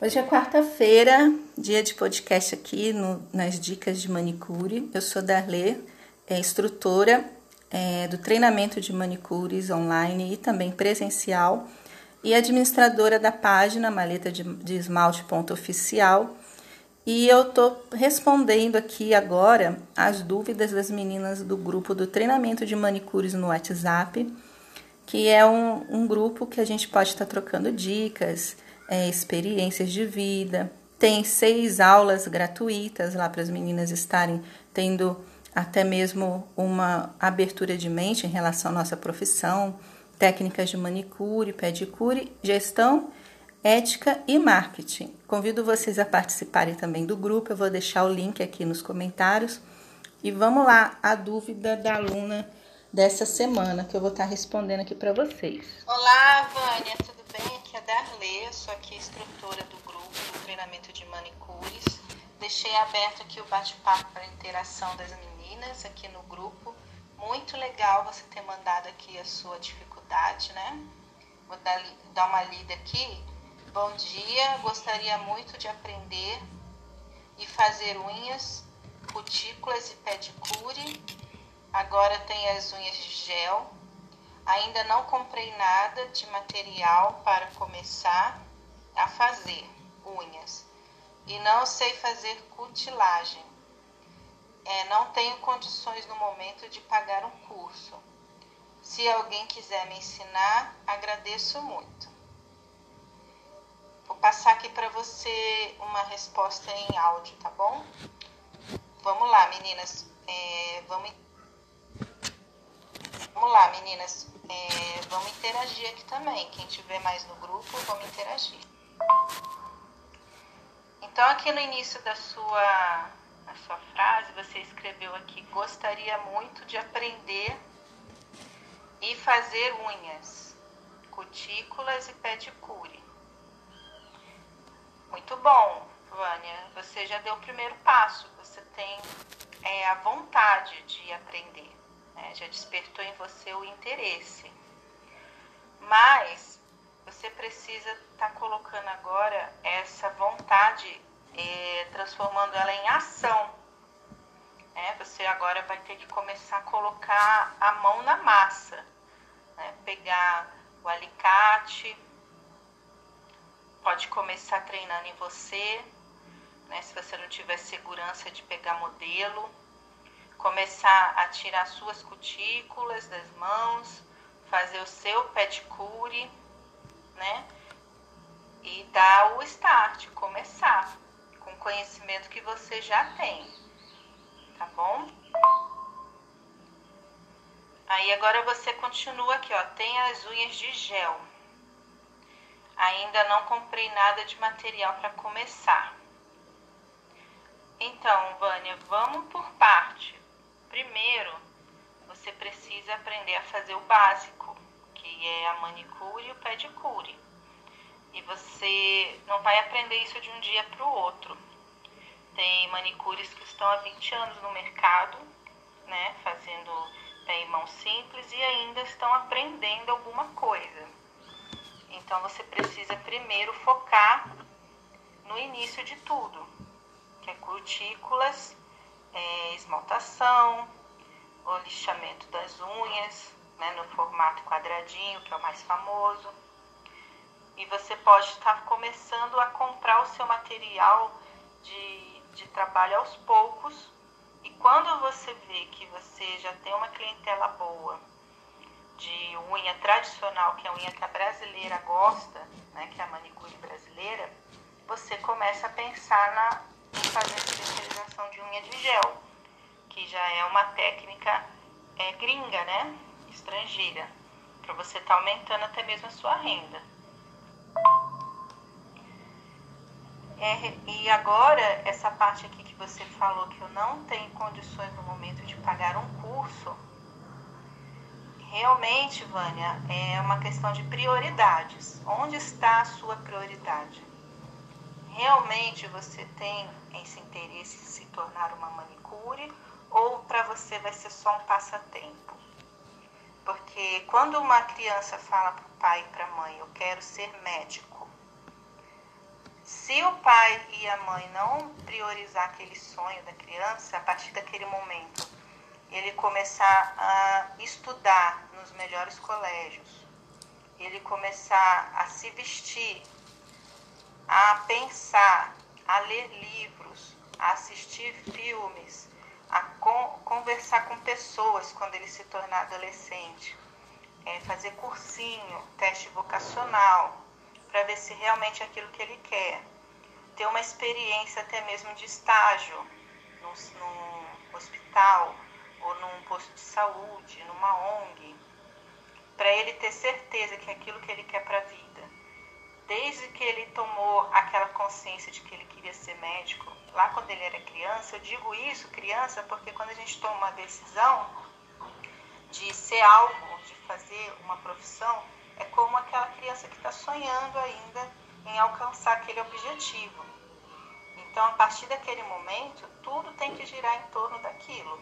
Hoje é quarta-feira, dia de podcast aqui no, nas Dicas de Manicure. Eu sou Darlê, é instrutora é, do treinamento de manicures online e também presencial e administradora da página maleta de, de esmalte oficial. E eu estou respondendo aqui agora as dúvidas das meninas do grupo do treinamento de manicures no WhatsApp, que é um, um grupo que a gente pode estar tá trocando dicas, é, experiências de vida. Tem seis aulas gratuitas lá para as meninas estarem tendo até mesmo uma abertura de mente em relação à nossa profissão, técnicas de manicure, pedicure, gestão, ética e marketing. Convido vocês a participarem também do grupo, eu vou deixar o link aqui nos comentários. E vamos lá, a dúvida da aluna dessa semana que eu vou estar respondendo aqui para vocês. Olá, Vânia, tudo bem? Aqui é a Darley, sou aqui instrutora do grupo do treinamento de manicures. Deixei aberto aqui o bate-papo para interação das meninas aqui no grupo. Muito legal você ter mandado aqui a sua dificuldade, né? Vou dar, dar uma lida aqui. Bom dia, gostaria muito de aprender e fazer unhas, cutículas e pedicure. Agora tem as unhas de gel Ainda não comprei nada de material para começar a fazer unhas e não sei fazer cutilagem. É, não tenho condições no momento de pagar um curso. Se alguém quiser me ensinar, agradeço muito. Vou passar aqui para você uma resposta em áudio, tá bom? Vamos lá, meninas. É, vamos Vamos lá, meninas. É, vamos interagir aqui também. Quem tiver mais no grupo, vamos interagir. Então, aqui no início da sua, da sua frase, você escreveu aqui: gostaria muito de aprender e fazer unhas, cutículas e pedicure. Muito bom, Vânia. Você já deu o primeiro passo. Você tem é, a vontade de aprender né? já despertou em você o interesse. Mas você precisa estar tá colocando agora essa vontade, eh, transformando ela em ação. Né? Você agora vai ter que começar a colocar a mão na massa, né? pegar o alicate, pode começar treinando em você, né? se você não tiver segurança de pegar modelo começar a tirar suas cutículas das mãos, fazer o seu pedicure, né? E dar o start, começar com o conhecimento que você já tem, tá bom? Aí agora você continua aqui, ó, tem as unhas de gel. Ainda não comprei nada de material para começar. Então, Vânia, vamos por parte. Primeiro, você precisa aprender a fazer o básico, que é a manicure e o pedicure. E você não vai aprender isso de um dia para o outro. Tem manicures que estão há 20 anos no mercado, né, fazendo pé e mão simples e ainda estão aprendendo alguma coisa. Então você precisa primeiro focar no início de tudo, que é cutículas é, esmaltação, o lixamento das unhas, né, no formato quadradinho, que é o mais famoso. E você pode estar começando a comprar o seu material de, de trabalho aos poucos. E quando você vê que você já tem uma clientela boa de unha tradicional, que é a unha que a brasileira gosta, né, que é a manicure brasileira, você começa a pensar na fazer especialização de unha de gel, que já é uma técnica é, gringa, né? Estrangeira, para você estar tá aumentando até mesmo a sua renda. É, e agora, essa parte aqui que você falou que eu não tenho condições no momento de pagar um curso, realmente, Vânia, é uma questão de prioridades. Onde está a sua prioridade? Realmente você tem esse interesse em se tornar uma manicure ou para você vai ser só um passatempo? Porque quando uma criança fala para o pai e para a mãe, eu quero ser médico, Se o pai e a mãe não priorizar aquele sonho da criança, a partir daquele momento, ele começar a estudar nos melhores colégios, ele começar a se vestir, a pensar, a ler livros, a assistir filmes, a con conversar com pessoas quando ele se tornar adolescente, é, fazer cursinho, teste vocacional, para ver se realmente é aquilo que ele quer. Ter uma experiência até mesmo de estágio num, num hospital ou num posto de saúde, numa ONG, para ele ter certeza que é aquilo que ele quer para a vida. Desde que ele tomou aquela consciência de que ele queria ser médico, lá quando ele era criança, eu digo isso, criança, porque quando a gente toma uma decisão de ser algo, de fazer uma profissão, é como aquela criança que está sonhando ainda em alcançar aquele objetivo. Então, a partir daquele momento, tudo tem que girar em torno daquilo.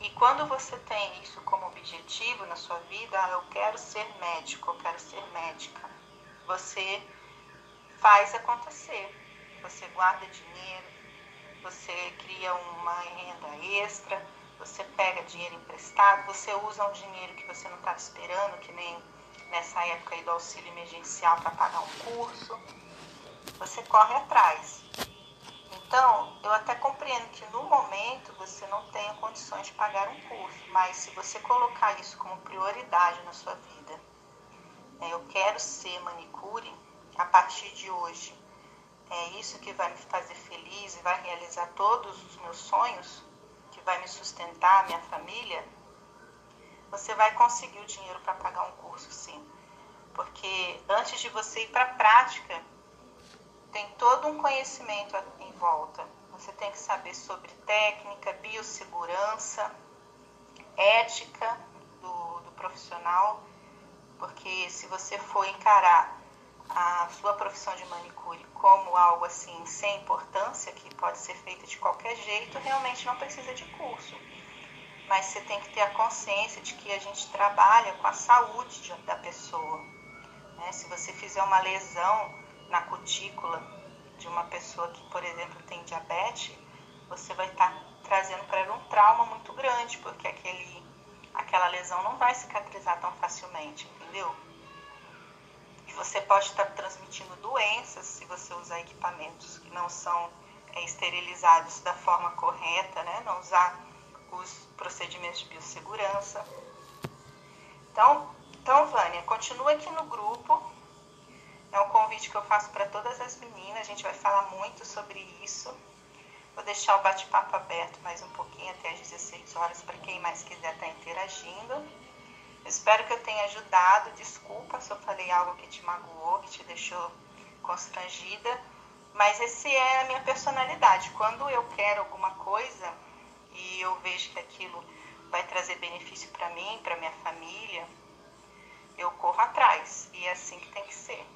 E quando você tem isso como objetivo na sua vida, ah, eu quero ser médico, eu quero ser médica, você faz acontecer. Você guarda dinheiro, você cria uma renda extra, você pega dinheiro emprestado, você usa um dinheiro que você não estava esperando, que nem nessa época aí do auxílio emergencial para pagar um curso. Você corre atrás. Então, eu até compreendo que no momento você não tenha condições de pagar um curso, mas se você colocar isso como prioridade na sua vida, né, eu quero ser manicure a partir de hoje, é isso que vai me fazer feliz e vai realizar todos os meus sonhos, que vai me sustentar, minha família, você vai conseguir o dinheiro para pagar um curso, sim. Porque antes de você ir para a prática, tem todo um conhecimento em volta. Você tem que saber sobre técnica, biossegurança, ética do, do profissional, porque se você for encarar a sua profissão de manicure como algo assim sem importância, que pode ser feita de qualquer jeito, realmente não precisa de curso. Mas você tem que ter a consciência de que a gente trabalha com a saúde da pessoa. Né? Se você fizer uma lesão na cutícula de uma pessoa que, por exemplo, tem diabetes, você vai estar tá trazendo para ela um trauma muito grande, porque aquele, aquela lesão não vai cicatrizar tão facilmente, entendeu? E você pode estar transmitindo doenças se você usar equipamentos que não são é, esterilizados da forma correta, né? Não usar os procedimentos de biossegurança. Então, então, Vânia, continua aqui no grupo, é um convite que eu faço para todas as meninas. A gente vai falar muito sobre isso. Vou deixar o bate-papo aberto mais um pouquinho até às 16 horas para quem mais quiser estar tá interagindo. Espero que eu tenha ajudado. Desculpa se eu falei algo que te magoou, que te deixou constrangida. Mas esse é a minha personalidade. Quando eu quero alguma coisa e eu vejo que aquilo vai trazer benefício para mim, para minha família, eu corro atrás. E é assim que tem que ser.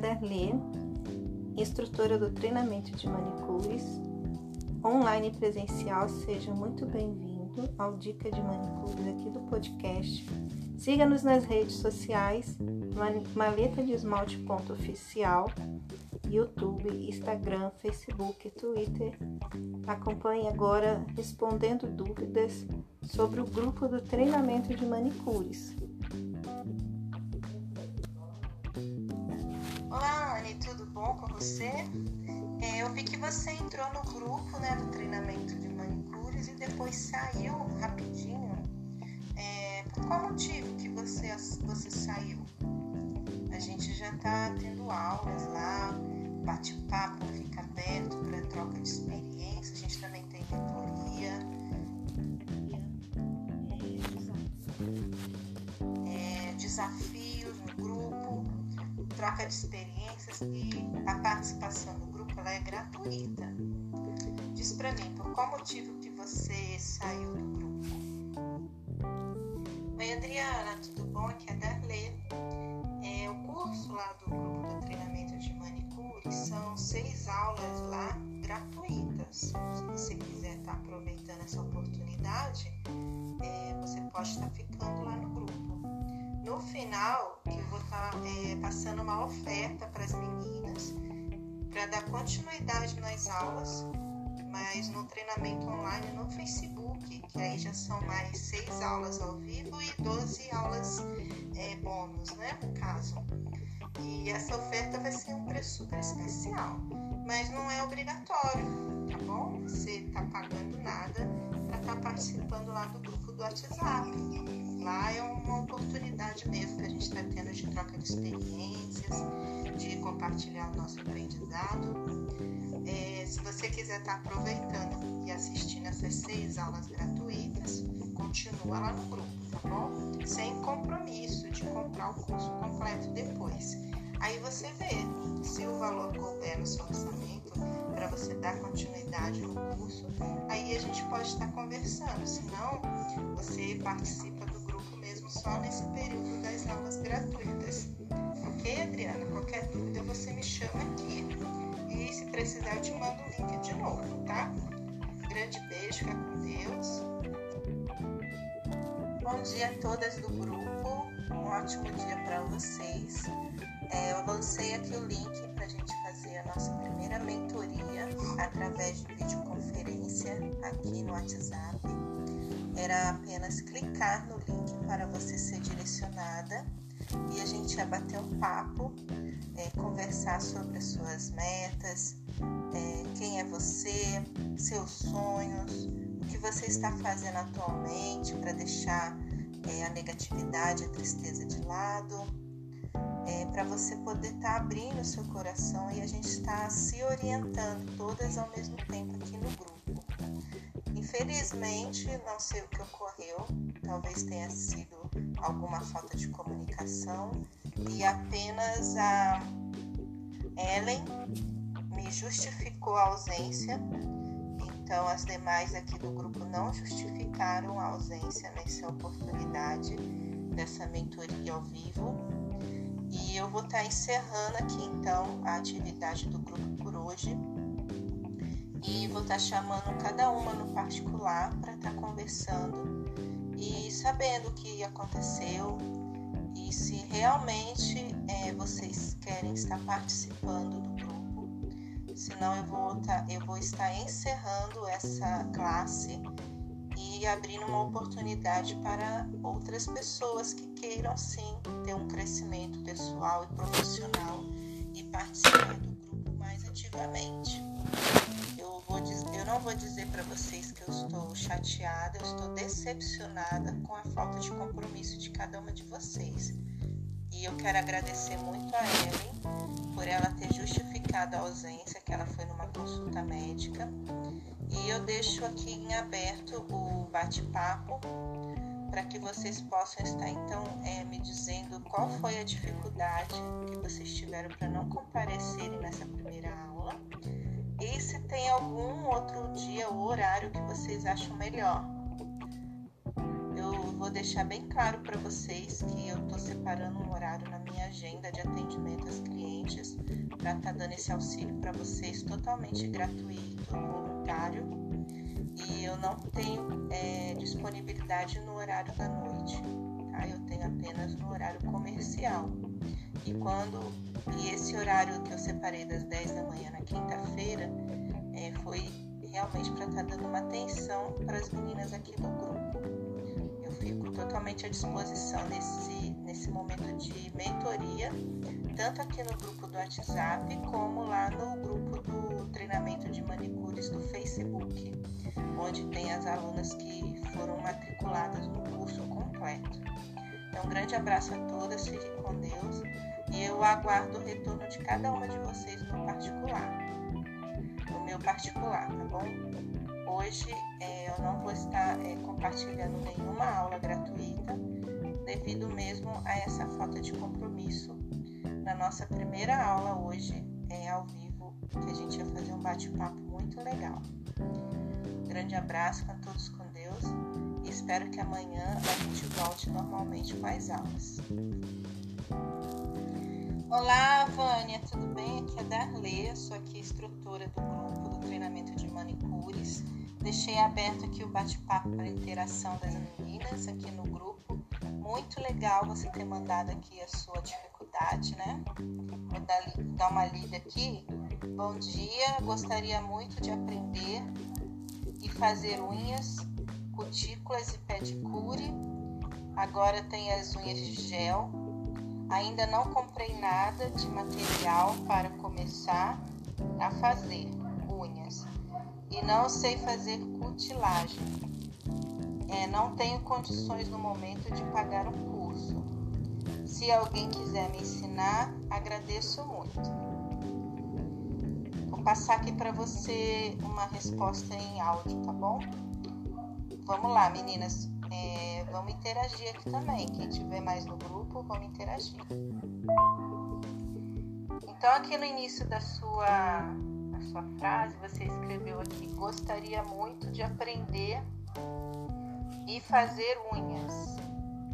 Darlê, instrutora do treinamento de manicures, online e presencial. Seja muito bem-vindo ao Dica de Manicures aqui do podcast. Siga-nos nas redes sociais, maleta de esmalte.oficial, YouTube, Instagram, Facebook, Twitter. Acompanhe agora respondendo dúvidas sobre o grupo do treinamento de manicures. Bom com você? É, eu vi que você entrou no grupo né, do treinamento de manicures e depois saiu rapidinho. É, por qual motivo que você, você saiu? A gente já está tendo aulas lá, bate-papo fica aberto para troca de experiência, a gente também tem mentoria. É, no grupo, troca de experiências e a participação no grupo ela é gratuita. Diz para mim, por qual motivo que você saiu do grupo? Oi Adriana, tudo bom? Aqui é Darley. É, o curso lá do grupo do treinamento de manicure são seis aulas lá gratuitas. Se você quiser estar tá aproveitando essa oportunidade, é, você pode estar tá ficando lá no grupo. No final, é, passando uma oferta para as meninas para dar continuidade nas aulas, mas no treinamento online no Facebook, que aí já são mais seis aulas ao vivo e 12 aulas é, bônus, né, no caso. E essa oferta vai ser um preço super especial, mas não é obrigatório, tá bom? Você está pagando nada para estar tá participando lá do grupo do WhatsApp. Lá é uma oportunidade mesmo que a gente está tendo de troca de experiências, de compartilhar o nosso aprendizado. É, se você quiser estar tá aproveitando e assistindo essas seis aulas gratuitas, continua lá no grupo, tá bom? Sem compromisso de comprar o curso completo depois. Aí você vê se o valor couber no seu orçamento para você dar continuidade no curso, aí a gente pode estar conversando. Se não, você participa do mesmo só nesse período das aulas gratuitas. Ok, Adriana? Qualquer dúvida você me chama aqui. E se precisar, eu te mando o link de novo, tá? Grande beijo, fica com Deus. Bom dia a todas do grupo. Um ótimo dia para vocês. É, eu lancei aqui o link para a gente fazer a nossa primeira mentoria através de videoconferência aqui no WhatsApp. Era apenas clicar no link para você ser direcionada e a gente ia bater um papo, é, conversar sobre as suas metas, é, quem é você, seus sonhos, o que você está fazendo atualmente para deixar é, a negatividade, a tristeza de lado, é, para você poder estar tá abrindo o seu coração e a gente está se orientando todas ao mesmo tempo aqui no grupo. Infelizmente, não sei o que ocorreu, talvez tenha sido alguma falta de comunicação e apenas a Ellen me justificou a ausência, então as demais aqui do grupo não justificaram a ausência nessa oportunidade dessa mentoria ao vivo. E eu vou estar encerrando aqui então a atividade do grupo por hoje e vou estar tá chamando cada uma no particular para estar tá conversando e sabendo o que aconteceu e se realmente é, vocês querem estar participando do grupo. Senão eu vou, tá, eu vou estar encerrando essa classe e abrindo uma oportunidade para outras pessoas que queiram sim ter um crescimento pessoal e profissional e participar do grupo mais ativamente vou eu não vou dizer para vocês que eu estou chateada, eu estou decepcionada com a falta de compromisso de cada uma de vocês. E eu quero agradecer muito a Ellen por ela ter justificado a ausência, que ela foi numa consulta médica. E eu deixo aqui em aberto o bate-papo para que vocês possam estar então é, me dizendo qual foi a dificuldade que vocês tiveram para não comparecerem nessa primeira aula e se tem algum outro dia ou horário que vocês acham melhor. Vou deixar bem claro para vocês que eu estou separando um horário na minha agenda de atendimento às clientes para estar tá dando esse auxílio para vocês totalmente gratuito, voluntário. E eu não tenho é, disponibilidade no horário da noite, tá? Eu tenho apenas no horário comercial. E quando e esse horário que eu separei das 10 da manhã na quinta-feira é, foi realmente para estar tá dando uma atenção para as meninas aqui do grupo. Fico totalmente à disposição nesse, nesse momento de mentoria, tanto aqui no grupo do WhatsApp como lá no grupo do treinamento de manicures do Facebook, onde tem as alunas que foram matriculadas no curso completo. Então, um grande abraço a todas, fiquem com Deus e eu aguardo o retorno de cada uma de vocês no particular no meu particular, tá bom? Hoje é, eu não vou estar é, compartilhando nenhuma aula gratuita, devido mesmo a essa falta de compromisso. Na nossa primeira aula hoje, é ao vivo, que a gente vai fazer um bate-papo muito legal. grande abraço a todos com Deus e espero que amanhã a gente volte normalmente com as aulas. Olá, Vânia, tudo bem? Aqui é a Darley, sou aqui instrutora do grupo do treinamento de manicures. Deixei aberto aqui o bate-papo para interação das meninas aqui no grupo. Muito legal você ter mandado aqui a sua dificuldade, né? Vou dar, dar uma lida aqui. Bom dia, gostaria muito de aprender e fazer unhas, cutículas e pedicure. Agora tem as unhas de gel Ainda não comprei nada de material para começar a fazer unhas e não sei fazer cutilagem. É, não tenho condições no momento de pagar um curso. Se alguém quiser me ensinar, agradeço muito. Vou passar aqui para você uma resposta em áudio, tá bom? Vamos lá, meninas. É, vamos interagir aqui também. Quem tiver mais no grupo, vamos interagir. Então, aqui no início da sua, sua frase, você escreveu aqui: gostaria muito de aprender e fazer unhas,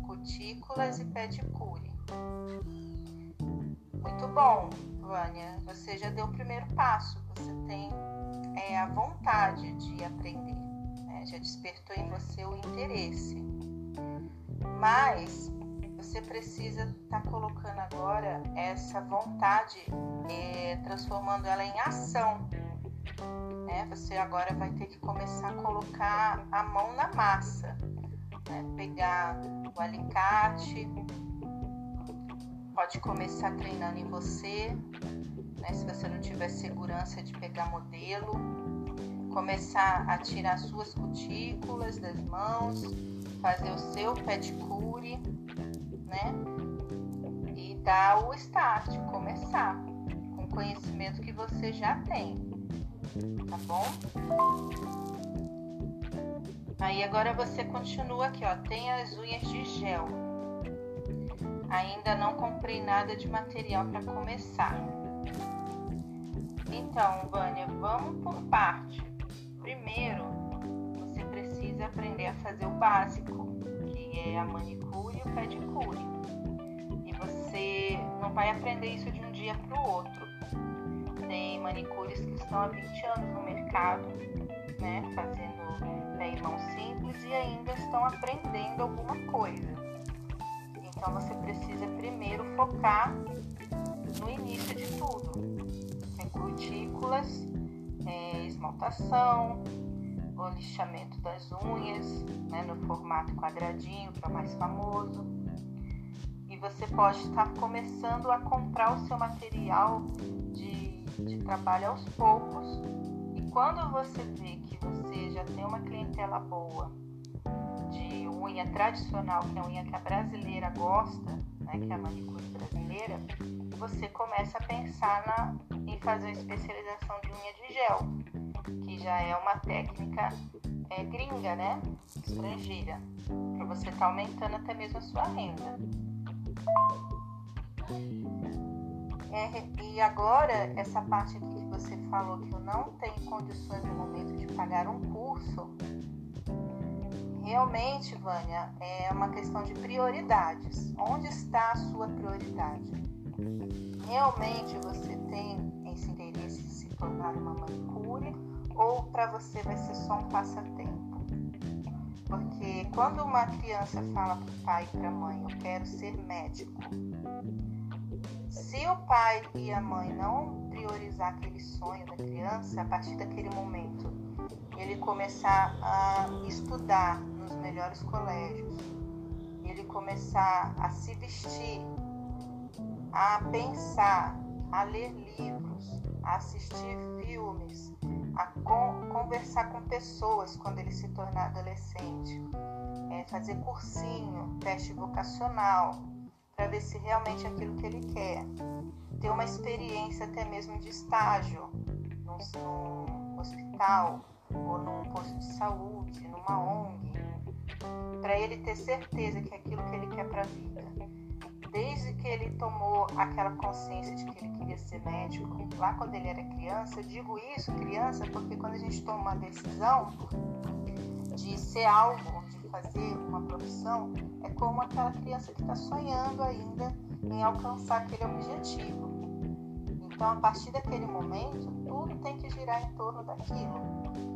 cutículas e pedicure. Muito bom, Vânia. Você já deu o primeiro passo. Você tem é, a vontade de aprender já despertou em você o interesse. Mas você precisa estar tá colocando agora essa vontade, é, transformando ela em ação. Né? Você agora vai ter que começar a colocar a mão na massa, né? pegar o alicate, pode começar treinando em você, né? se você não tiver segurança de pegar modelo começar a tirar suas cutículas das mãos, fazer o seu pedicure, né? E dar o start, começar com o conhecimento que você já tem, tá bom? Aí agora você continua aqui, ó, tem as unhas de gel. Ainda não comprei nada de material para começar. Então, Vânia, vamos por parte. Primeiro, você precisa aprender a fazer o básico, que é a manicure e o pedicure. E você não vai aprender isso de um dia para o outro. Tem manicures que estão há 20 anos no mercado, né, fazendo né, mão simples e ainda estão aprendendo alguma coisa. Então você precisa primeiro focar no início de tudo. Tem cutículas é, esmaltação, o lixamento das unhas, né, no formato quadradinho, que é o mais famoso. E você pode estar começando a comprar o seu material de, de trabalho aos poucos. E quando você vê que você já tem uma clientela boa de unha tradicional, que é a unha que a brasileira gosta, né, que é a manicure brasileira, você começa a pensar na, em fazer a especialização de unha de gel, que já é uma técnica é, gringa, né? Estrangeira, para você estar tá aumentando até mesmo a sua renda. É, e agora, essa parte aqui que você falou que eu não tenho condições no momento de pagar um curso, realmente, Vânia, é uma questão de prioridades. Onde está a sua prioridade? Realmente você tem esse interesse em se tornar uma manicure ou para você vai ser só um passatempo? Porque quando uma criança fala para o pai e para a mãe, eu quero ser médico, se o pai e a mãe não priorizar aquele sonho da criança, a partir daquele momento, ele começar a estudar nos melhores colégios, ele começar a se vestir, a pensar, a ler livros, a assistir filmes, a con conversar com pessoas quando ele se tornar adolescente, é, fazer cursinho, teste vocacional, para ver se realmente é aquilo que ele quer. Ter uma experiência até mesmo de estágio num, num hospital ou num posto de saúde, numa ONG, para ele ter certeza que é aquilo que ele quer para a vida. Desde que ele tomou aquela consciência de que ele queria ser médico, lá quando ele era criança, eu digo isso, criança, porque quando a gente toma uma decisão de ser algo, de fazer uma profissão, é como aquela criança que está sonhando ainda em alcançar aquele objetivo. Então, a partir daquele momento, tudo tem que girar em torno daquilo.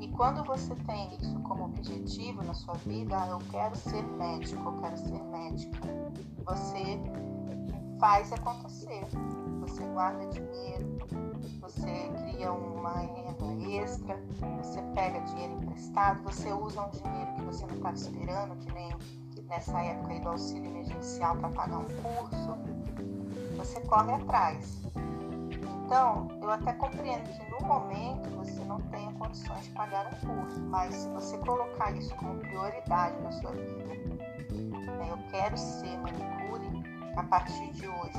E quando você tem isso como objetivo na sua vida, ah, eu quero ser médico, eu quero ser médica, você faz acontecer. Você guarda dinheiro, você cria uma renda extra, você pega dinheiro emprestado, você usa um dinheiro que você não estava esperando, que nem nessa época aí do auxílio emergencial para pagar um curso. Você corre atrás. Então, eu até compreendo que no momento você não tenha condições de pagar um curso, mas se você colocar isso como prioridade na sua vida, né, eu quero ser manicure a partir de hoje,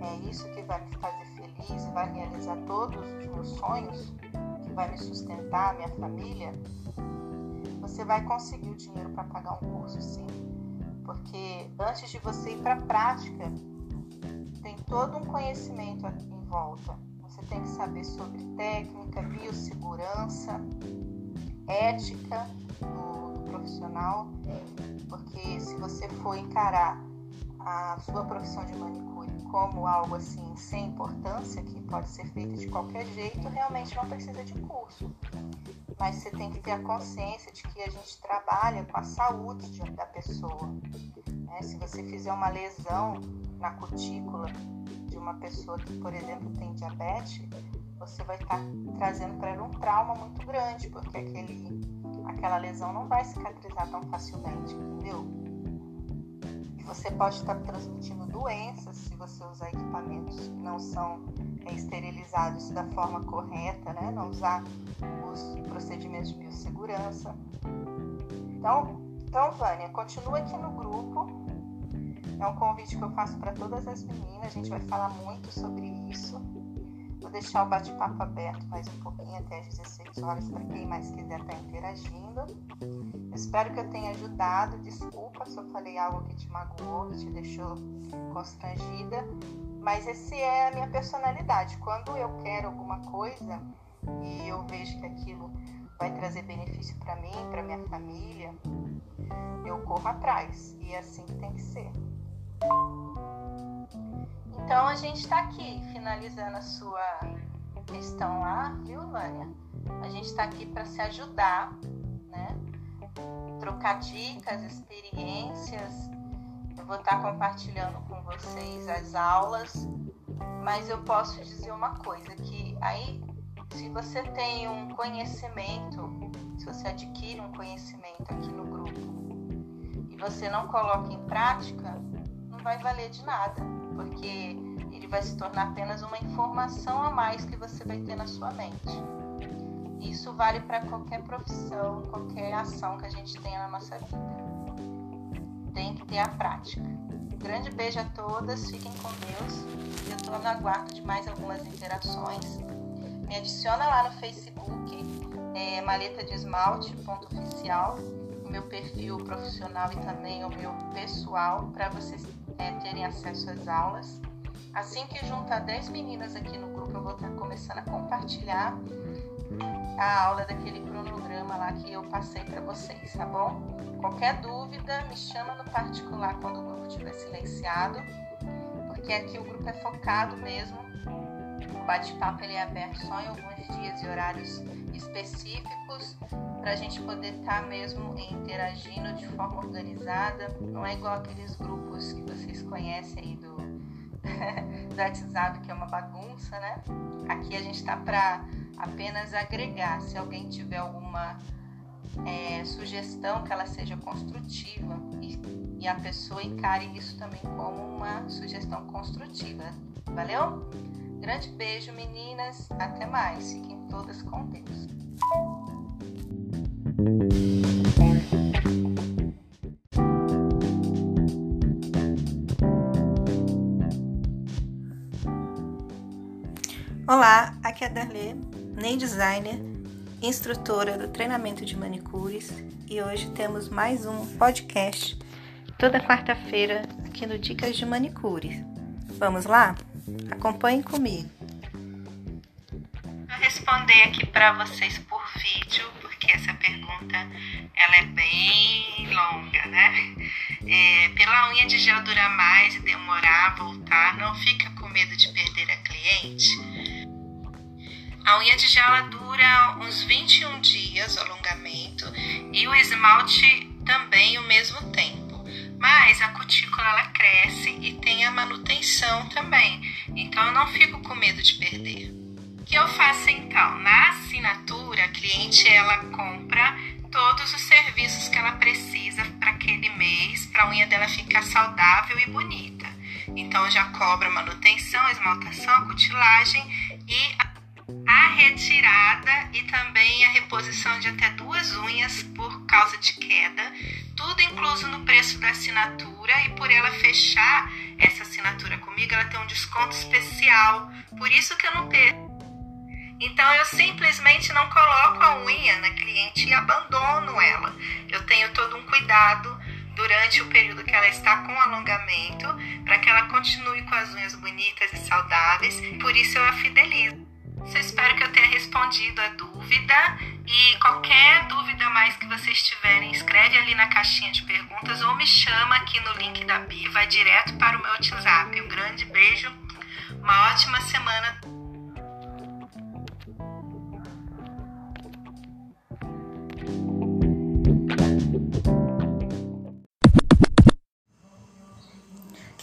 é isso que vai me fazer feliz vai realizar todos os meus sonhos, que vai me sustentar, minha família, você vai conseguir o dinheiro para pagar um curso sim. Porque antes de você ir para a prática, tem todo um conhecimento em volta. Você tem que saber sobre técnica, biossegurança, ética do, do profissional, porque se você for encarar a sua profissão de manicure como algo assim sem importância, que pode ser feita de qualquer jeito, realmente não precisa de curso. Mas você tem que ter a consciência de que a gente trabalha com a saúde de, da pessoa. Né? Se você fizer uma lesão na cutícula de uma pessoa que, por exemplo, tem diabetes, você vai estar tá trazendo para ela um trauma muito grande, porque aquele, aquela lesão não vai cicatrizar tão facilmente, entendeu? você pode estar transmitindo doenças se você usar equipamentos que não são é, esterilizados da forma correta, né? Não usar os procedimentos de biossegurança. Então, então, Vânia, continua aqui no grupo. É um convite que eu faço para todas as meninas. A gente vai falar muito sobre isso. Vou deixar o bate-papo aberto mais um pouquinho até as 16 horas para quem mais quiser estar tá interagindo. espero que eu tenha ajudado. Desculpa se eu falei algo que te magoou, que te deixou constrangida, mas esse é a minha personalidade. Quando eu quero alguma coisa e eu vejo que aquilo vai trazer benefício para mim, para minha família, eu corro atrás e é assim que tem que ser. Então a gente está aqui finalizando a sua questão lá, viu, Vânia? A gente está aqui para se ajudar, né? Trocar dicas, experiências. Eu vou estar tá compartilhando com vocês as aulas, mas eu posso dizer uma coisa que aí se você tem um conhecimento, se você adquire um conhecimento aqui no grupo e você não coloca em prática, vai valer de nada porque ele vai se tornar apenas uma informação a mais que você vai ter na sua mente. Isso vale para qualquer profissão, qualquer ação que a gente tenha na nossa vida. Tem que ter a prática. Um grande beijo a todas, fiquem com Deus. Eu estou no aguardo de mais algumas interações. Me adiciona lá no Facebook, é, maleta de esmalte, ponto oficial, o meu perfil profissional e também o meu pessoal, para vocês é, terem acesso às aulas. Assim que juntar 10 meninas aqui no grupo, eu vou estar começando a compartilhar a aula daquele cronograma lá que eu passei para vocês, tá bom? Qualquer dúvida, me chama no particular quando o grupo estiver silenciado, porque aqui o grupo é focado mesmo. O bate-papo ele é aberto só em alguns dias e horários específicos para a gente poder estar tá mesmo interagindo de forma organizada. Não é igual aqueles grupos que vocês conhecem aí do, do WhatsApp, que é uma bagunça, né? Aqui a gente está para apenas agregar. Se alguém tiver alguma é, sugestão, que ela seja construtiva e, e a pessoa encare isso também como uma sugestão construtiva. Valeu? Grande beijo, meninas. Até mais. Fiquem todas com Deus. Olá, aqui é a Darlene nem designer, instrutora do treinamento de manicures e hoje temos mais um podcast toda quarta-feira aqui no Dicas de Manicure. Vamos lá? Acompanhe comigo. Responder aqui para vocês por vídeo, porque essa pergunta ela é bem longa, né? É, pela unha de gel durar mais e demorar a voltar, não fica com medo de perder a cliente? A unha de gel dura uns 21 dias, o alongamento, e o esmalte também o mesmo tempo. Mas a cutícula ela cresce e tem a manutenção também, então eu não fico com medo de perder. Que eu faço então? Na assinatura, a cliente ela compra todos os serviços que ela precisa para aquele mês, para a unha dela ficar saudável e bonita. Então já cobra manutenção, esmaltação, cutilagem e a retirada e também a reposição de até duas unhas por causa de queda, tudo incluso no preço da assinatura e por ela fechar essa assinatura comigo, ela tem um desconto especial, por isso que eu não perco. Então eu simplesmente não coloco a unha na cliente e abandono ela. Eu tenho todo um cuidado durante o período que ela está com alongamento, para que ela continue com as unhas bonitas e saudáveis. Por isso eu a fidelizo. Eu espero que eu tenha respondido a dúvida e qualquer dúvida mais que vocês tiverem, escreve ali na caixinha de perguntas ou me chama aqui no link da Bi, vai direto para o meu WhatsApp. Um grande beijo, uma ótima semana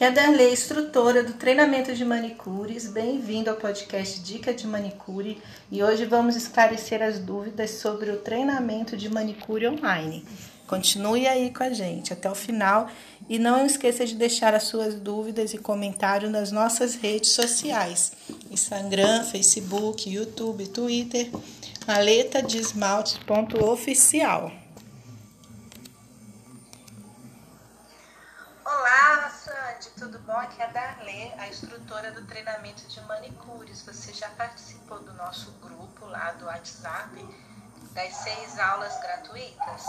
é Darley, instrutora do treinamento de manicures. Bem-vindo ao podcast Dica de Manicure e hoje vamos esclarecer as dúvidas sobre o treinamento de manicure online. Continue aí com a gente até o final e não esqueça de deixar as suas dúvidas e comentários nas nossas redes sociais: Instagram, Facebook, YouTube, Twitter, maleta de. Tudo bom? Aqui é a Darlene, a instrutora do treinamento de manicures. Você já participou do nosso grupo lá do WhatsApp das seis aulas gratuitas?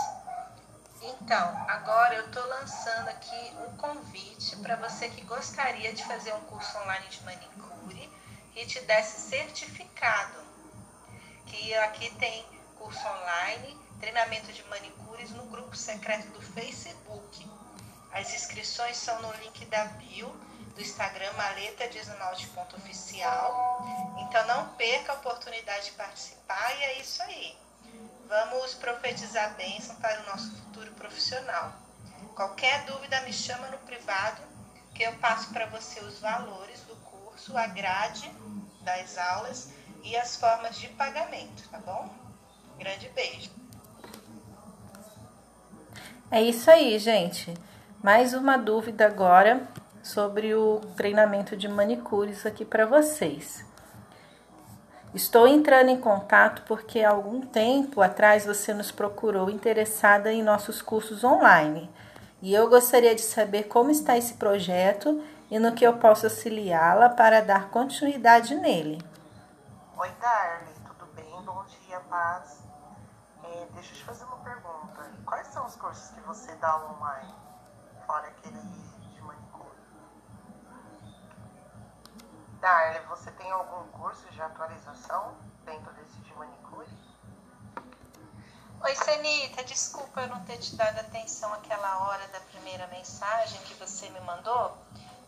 Então, agora eu estou lançando aqui um convite para você que gostaria de fazer um curso online de manicure e te desse certificado. Que aqui tem curso online, treinamento de manicures no grupo secreto do Facebook. As inscrições são no link da bio do Instagram maleta de oficial. Então não perca a oportunidade de participar e é isso aí. Vamos profetizar bênção para o nosso futuro profissional. Qualquer dúvida me chama no privado que eu passo para você os valores do curso, a grade das aulas e as formas de pagamento, tá bom? Grande beijo. É isso aí, gente. Mais uma dúvida agora sobre o treinamento de manicures aqui para vocês. Estou entrando em contato porque há algum tempo atrás você nos procurou interessada em nossos cursos online. E eu gostaria de saber como está esse projeto e no que eu posso auxiliá-la para dar continuidade nele. Oi, Darly, tudo bem? Bom dia, paz. É, deixa eu te fazer uma pergunta. Quais são os cursos que você dá online? Fora aquele de manicure. Darle, você tem algum curso de atualização dentro desse de manicure? Oi, Senita, desculpa eu não ter te dado atenção aquela hora da primeira mensagem que você me mandou.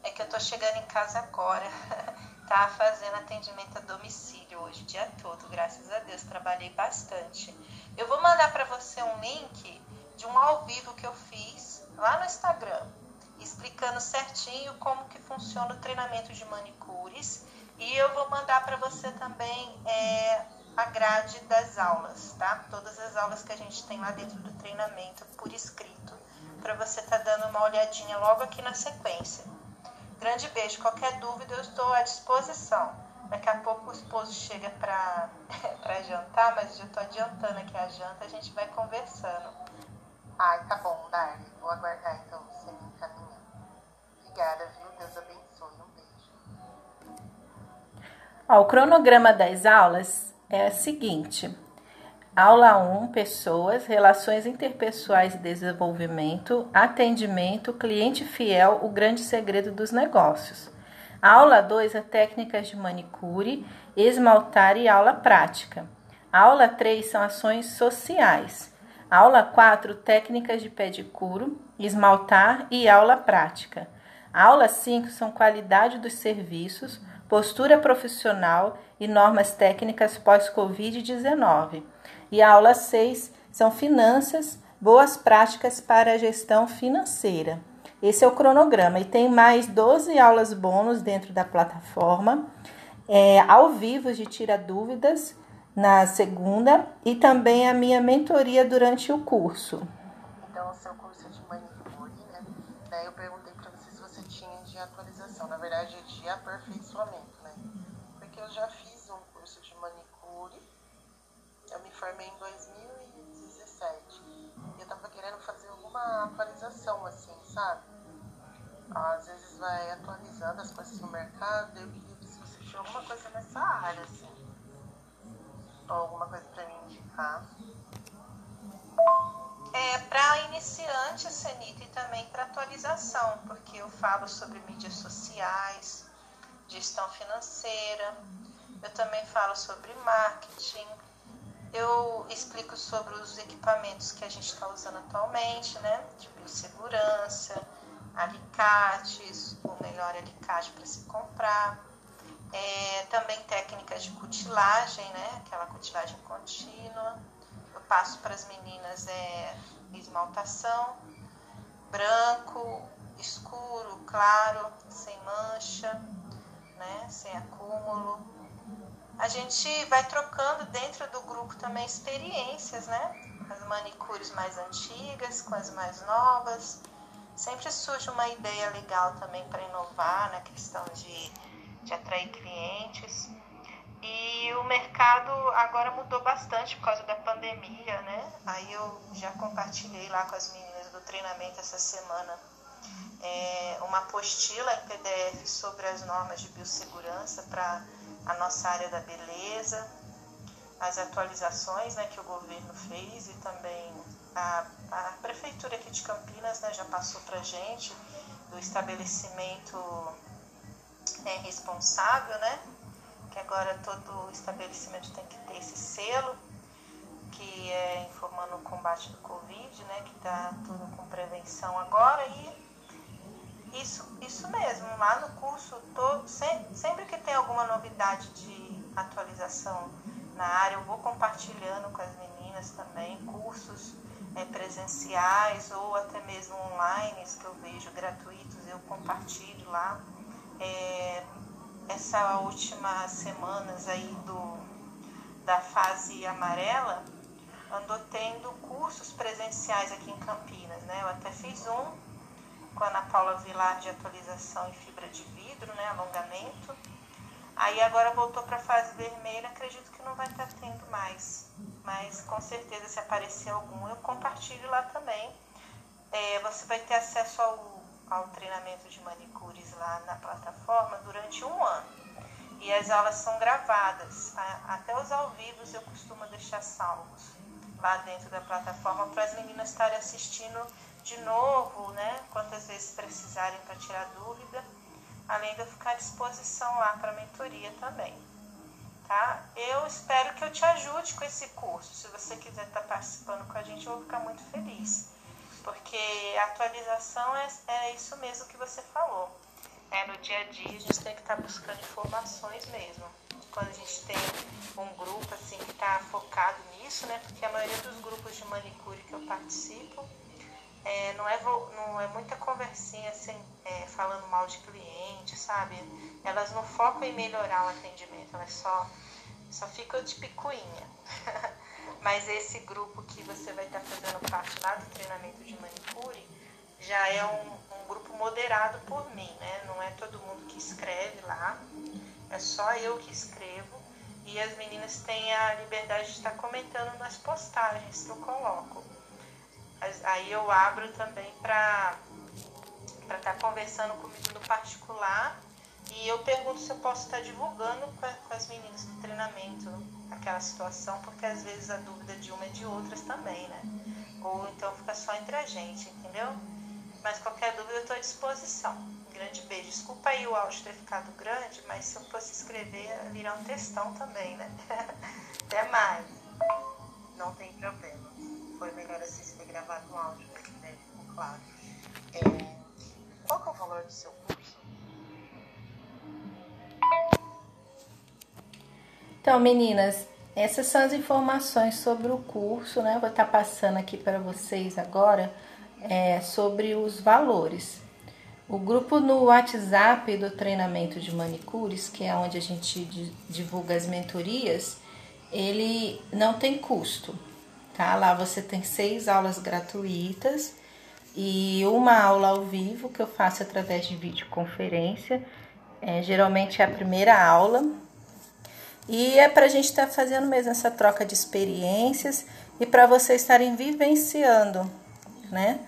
É que eu tô chegando em casa agora. tá fazendo atendimento a domicílio hoje, o dia todo, graças a Deus, trabalhei bastante. Eu vou mandar para você um link de um ao vivo que eu fiz lá no Instagram, explicando certinho como que funciona o treinamento de manicures. E eu vou mandar para você também é, a grade das aulas, tá? Todas as aulas que a gente tem lá dentro do treinamento por escrito, para você estar tá dando uma olhadinha logo aqui na sequência. Grande beijo. Qualquer dúvida, eu estou à disposição. Daqui a pouco o esposo chega para jantar, mas já estou adiantando aqui a janta, a gente vai conversando. Ai, tá bom, Darly. Vou aguardar então você me encaminhar. Obrigada, viu? Deus abençoe. Um beijo. Ó, o cronograma das aulas é o seguinte. Aula 1, pessoas, relações interpessoais e desenvolvimento, atendimento, cliente fiel, o grande segredo dos negócios. Aula 2 é técnicas de manicure, esmaltar e aula prática. Aula 3 são ações sociais. Aula 4, técnicas de pedicuro, esmaltar e aula prática. Aula 5 são qualidade dos serviços, postura profissional e normas técnicas pós-Covid-19. E aula 6 são finanças, boas práticas para a gestão financeira. Esse é o cronograma e tem mais 12 aulas bônus dentro da plataforma, é, ao vivo de Tira Dúvidas na segunda e também a minha mentoria durante o curso. Então, o seu curso de manicure, né? Daí eu perguntei para você se você tinha de atualização, na verdade é de aperfeiçoamento, né? Porque eu já fiz um curso de manicure eu me formei em 2017 e eu tava querendo fazer alguma atualização, assim, sabe? Às vezes vai atualizando as coisas no mercado, eu queria se você tinha alguma coisa nessa área, assim. Alguma coisa pra me indicar. É, para iniciante, Senita, e também para atualização, porque eu falo sobre mídias sociais, gestão financeira, eu também falo sobre marketing, eu explico sobre os equipamentos que a gente está usando atualmente, né? De biossegurança, alicates, o melhor alicate para se comprar. É, também técnicas de cutilagem, né? Aquela cutilagem contínua. Eu passo para as meninas é, esmaltação, branco, escuro, claro, sem mancha, né? Sem acúmulo a gente vai trocando dentro do grupo também experiências, né? As manicures mais antigas com as mais novas. Sempre surge uma ideia legal também para inovar na questão de, de atrair clientes. E o mercado agora mudou bastante por causa da pandemia, né? Aí eu já compartilhei lá com as meninas do treinamento essa semana é, uma apostila em PDF sobre as normas de biossegurança para a nossa área da beleza, as atualizações né, que o governo fez e também a, a prefeitura aqui de Campinas né, já passou para gente do estabelecimento é, responsável, né? Que agora todo estabelecimento tem que ter esse selo, que é informando o combate do Covid, né? Que está tudo com prevenção agora e isso, isso mesmo, lá no curso, todo, sempre que tem alguma novidade de atualização na área, eu vou compartilhando com as meninas também, cursos é, presenciais ou até mesmo online que eu vejo gratuitos, eu compartilho lá. É, essa última semanas aí do, da fase amarela, andou tendo cursos presenciais aqui em Campinas, né? Eu até fiz um com a Ana Paula Vilar de atualização em fibra de vidro, né, alongamento. Aí agora voltou para a fase vermelha, acredito que não vai estar tá tendo mais. Mas com certeza se aparecer algum, eu compartilho lá também. É, você vai ter acesso ao, ao treinamento de manicures lá na plataforma durante um ano. E as aulas são gravadas. Até os ao vivo eu costumo deixar salvos lá dentro da plataforma para as meninas estarem assistindo de novo, né, quantas vezes precisarem para tirar dúvida, além de eu ficar à disposição lá para mentoria também. tá? Eu espero que eu te ajude com esse curso. Se você quiser estar tá participando com a gente, eu vou ficar muito feliz. Porque a atualização é, é isso mesmo que você falou. É, no dia a dia a gente tem que estar tá buscando informações mesmo. Quando a gente tem um grupo assim que está focado nisso, né? Porque a maioria dos grupos de manicure que eu participo é, não, é, não é muita conversinha assim, é, falando mal de cliente, sabe? Elas não focam em melhorar o atendimento, elas só, só ficam de picuinha. Mas esse grupo que você vai estar fazendo parte lá do treinamento de manicure já é um, um grupo moderado por mim, né? Não é todo mundo que escreve lá, é só eu que escrevo. E as meninas têm a liberdade de estar comentando nas postagens que eu coloco. Aí eu abro também para estar conversando comigo no particular e eu pergunto se eu posso estar divulgando com as meninas do treinamento aquela situação, porque às vezes a dúvida de uma é de outras também, né? Ou então fica só entre a gente, entendeu? Mas qualquer dúvida eu estou à disposição. Um grande beijo. Desculpa aí o áudio ter ficado grande, mas se eu fosse escrever, virar um textão também, né? Até mais. Não tem problema. Foi melhor assim se ter gravado um áudio, né? Claro. É, qual é o valor do seu? Então, meninas, essas são as informações sobre o curso, né? Eu vou estar passando aqui para vocês agora é, sobre os valores. O grupo no WhatsApp do treinamento de manicures, que é onde a gente divulga as mentorias, ele não tem custo, tá? Lá você tem seis aulas gratuitas e uma aula ao vivo que eu faço através de videoconferência. É, geralmente é a primeira aula, e é para a gente estar tá fazendo mesmo essa troca de experiências e para vocês estarem vivenciando, né?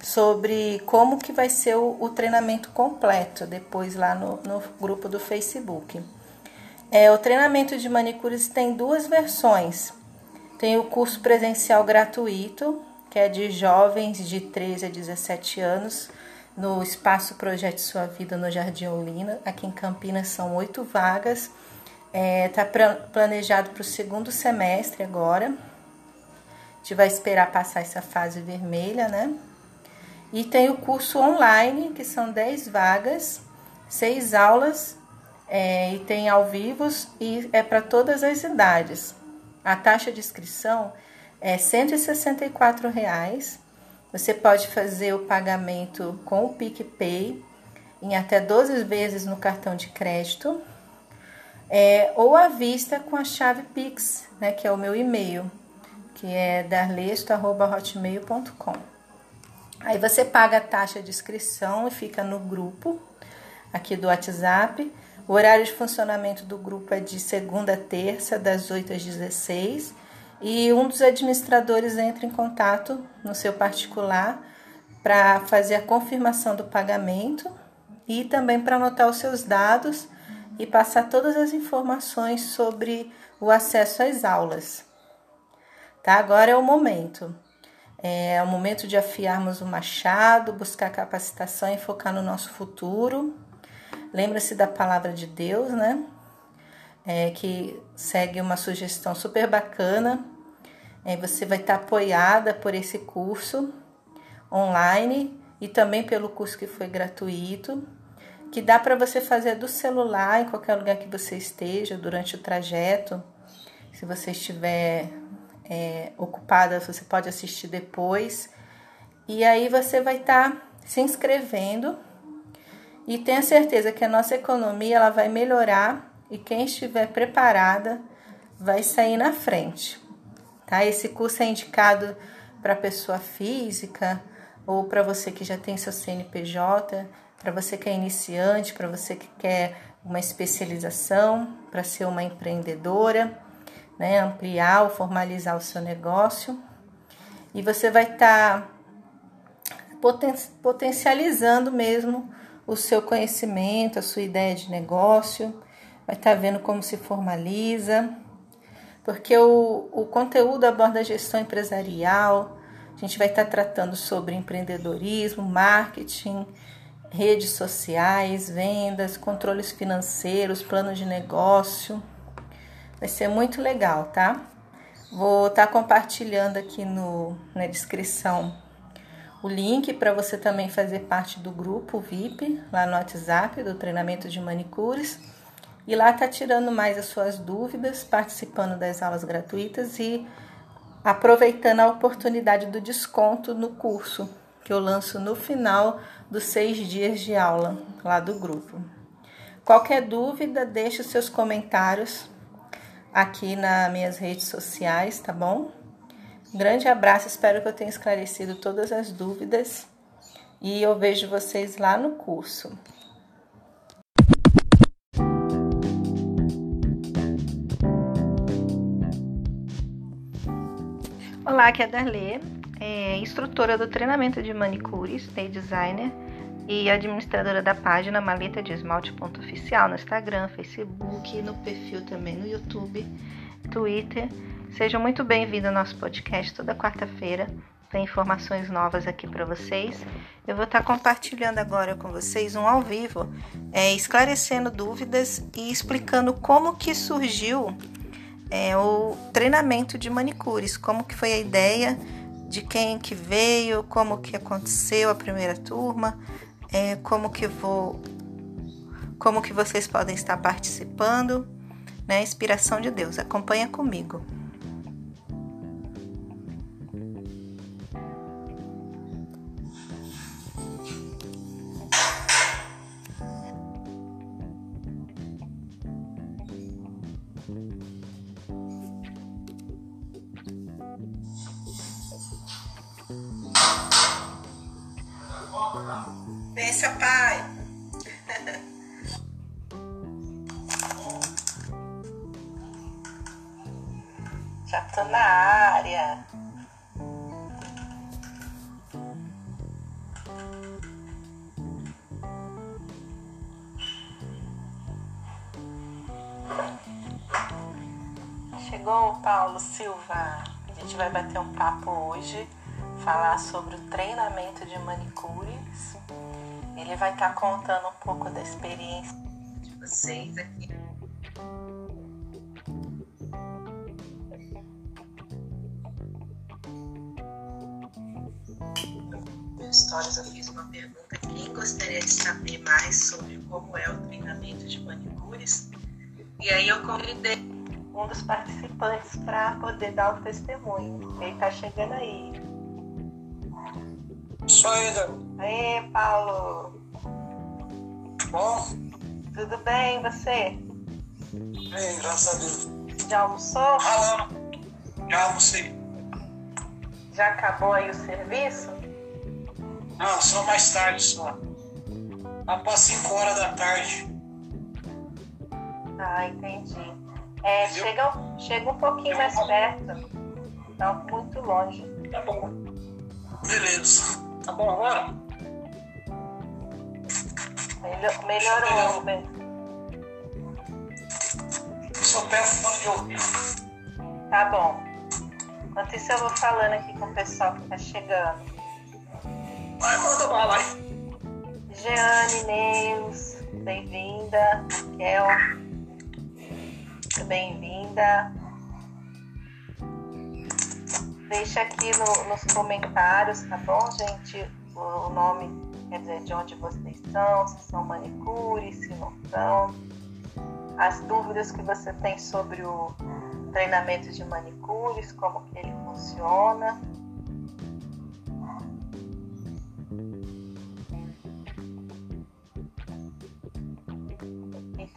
Sobre como que vai ser o, o treinamento completo depois lá no, no grupo do Facebook. É, o treinamento de manicures tem duas versões. Tem o curso presencial gratuito, que é de jovens de 13 a 17 anos, no Espaço Projeto Sua Vida no Jardim Olina. Aqui em Campinas são oito vagas Está é, tá planejado para o segundo semestre agora. A gente vai esperar passar essa fase vermelha, né? E tem o curso online, que são 10 vagas, 6 aulas, é, e tem ao vivo e é para todas as idades. A taxa de inscrição é 164 reais. Você pode fazer o pagamento com o PicPay em até 12 vezes no cartão de crédito é, ou à vista com a chave Pix, né, que é o meu e-mail, que é darlesto.hotmail.com. Aí você paga a taxa de inscrição e fica no grupo aqui do WhatsApp. O horário de funcionamento do grupo é de segunda a terça, das 8 às 16. E um dos administradores entra em contato no seu particular para fazer a confirmação do pagamento e também para anotar os seus dados e passar todas as informações sobre o acesso às aulas. Tá? Agora é o momento. É o momento de afiarmos o machado, buscar capacitação e focar no nosso futuro. Lembra-se da palavra de Deus, né? É, que segue uma sugestão super bacana. É, você vai estar apoiada por esse curso online e também pelo curso que foi gratuito que dá para você fazer do celular em qualquer lugar que você esteja durante o trajeto. Se você estiver é, ocupada, você pode assistir depois. E aí você vai estar tá se inscrevendo e tenha certeza que a nossa economia ela vai melhorar e quem estiver preparada vai sair na frente. Tá? Esse curso é indicado para pessoa física ou para você que já tem seu CNPJ para você que é iniciante, para você que quer uma especialização, para ser uma empreendedora, né, ampliar ou formalizar o seu negócio. E você vai estar tá poten potencializando mesmo o seu conhecimento, a sua ideia de negócio, vai estar tá vendo como se formaliza, porque o, o conteúdo aborda gestão empresarial, a gente vai estar tá tratando sobre empreendedorismo, marketing, redes sociais, vendas, controles financeiros, plano de negócio, Vai ser muito legal, tá? Vou estar tá compartilhando aqui no, na descrição o link para você também fazer parte do grupo VIP lá no WhatsApp do treinamento de manicures. E lá tá tirando mais as suas dúvidas, participando das aulas gratuitas e aproveitando a oportunidade do desconto no curso que eu lanço no final dos seis dias de aula lá do grupo. Qualquer dúvida, deixe seus comentários aqui nas minhas redes sociais, tá bom? Grande abraço, espero que eu tenha esclarecido todas as dúvidas e eu vejo vocês lá no curso. Olá, aqui é a Darlê, é instrutora do treinamento de manicure, stay designer e administradora da página Maleta de Esmalte Oficial no Instagram, Facebook, no perfil também no YouTube, Twitter. Sejam muito bem-vindos ao nosso podcast toda quarta-feira. Tem informações novas aqui para vocês. Eu vou estar compartilhando agora com vocês um ao vivo, é, esclarecendo dúvidas e explicando como que surgiu é, o treinamento de manicures, como que foi a ideia, de quem que veio, como que aconteceu a primeira turma, é, como que vou, como que vocês podem estar participando, né? Inspiração de Deus. Acompanha comigo. Pensa, pai. Já tô na área. Chegou o Paulo Silva. A gente vai bater um papo hoje falar sobre o treinamento de manicures. Ele vai estar tá contando um pouco da experiência de vocês aqui. No Stories eu fiz uma pergunta: quem gostaria de saber mais sobre como é o treinamento de manicures? E aí eu convidei um dos participantes para poder dar o testemunho. Ele está chegando aí. Só ainda. Aê, Paulo. Bom? Tudo bem, você? Bem, graças a Deus. Já almoçou? Ralando. Já almocei. Já acabou aí o serviço? Não, só mais tarde só. Para 5 horas da tarde. Ah, entendi. É, chega, chega um pouquinho mais perto. Não muito longe. Tá bom. Beleza. Tá bom agora? Melhor, melhorou. Só pego fone de ouvido. Tá bom. Enquanto isso eu vou falando aqui com o pessoal que tá chegando. Vai, manda bala aí. Jeane, Neus, bem-vinda. Raquel, bem-vinda. Deixa aqui no, nos comentários, tá bom, gente? O nome, quer dizer, de onde vocês são, se são manicures, se não são. As dúvidas que você tem sobre o treinamento de manicures, como que ele funciona.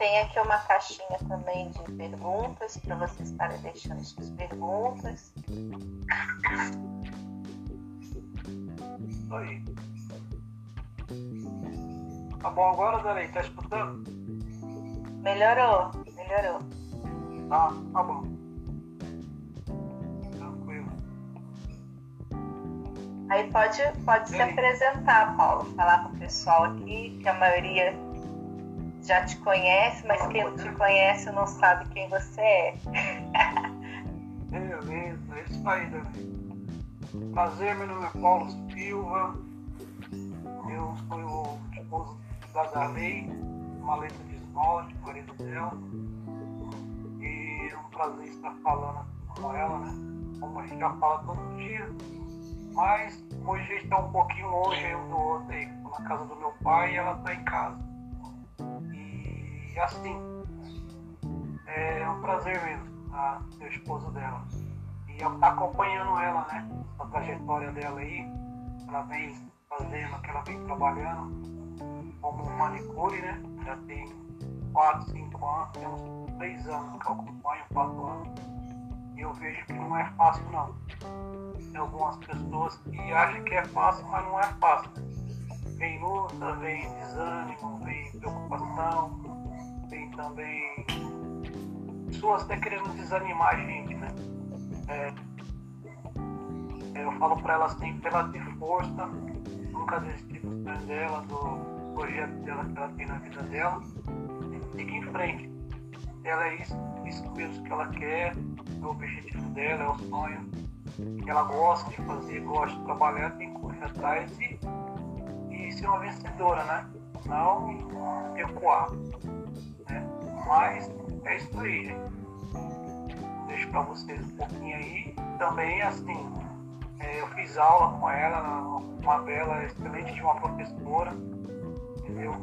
Tem aqui uma caixinha também de perguntas para vocês estarem deixando suas perguntas. Aí. Tá bom agora, Darei? Tá escutando? Melhorou, melhorou. Tá, tá bom. Tranquilo. Aí pode, pode se apresentar, Paulo, falar com o pessoal aqui, que a maioria já te conhece, mas quem não te conhece não sabe quem você é. Beleza, é isso aí, Davi. Prazer, meu nome é Paulo Silva. Eu sou o esposo da Darley, maleta de esmalte, marido dela. E é um prazer estar falando com ela, né? Como a gente já fala todo dia. Mas hoje a gente está um pouquinho longe um do outro aí. Na casa do meu pai e ela está em casa. E assim, é um prazer mesmo tá? ser esposo dela. E eu estar tá acompanhando ela, né? A trajetória dela aí. Ela vem fazendo, que ela vem trabalhando como manicure, né? Já tem 4, 5 anos, tem uns 3 anos que eu acompanho, 4 anos. E eu vejo que não é fácil não. Tem algumas pessoas que acham que é fácil, mas não é fácil. Vem luta, vem desânimo, vem preocupação, vem também pessoas até querendo desanimar a gente, né? É, eu falo para elas assim, pra ela ter força, nunca desistir do sonho dela, do projeto dela que ela tem na vida dela, seguir em frente. Ela é isso, isso mesmo que ela quer, é o objetivo dela, é o sonho que ela gosta de fazer, gosta de trabalhar, tem que correr atrás e, e ser uma vencedora, né? Não recuar. Né? Mas é isso aí, gente. Deixo para vocês um pouquinho aí. Também, assim, é, eu fiz aula com ela, uma bela, excelente de uma professora, entendeu?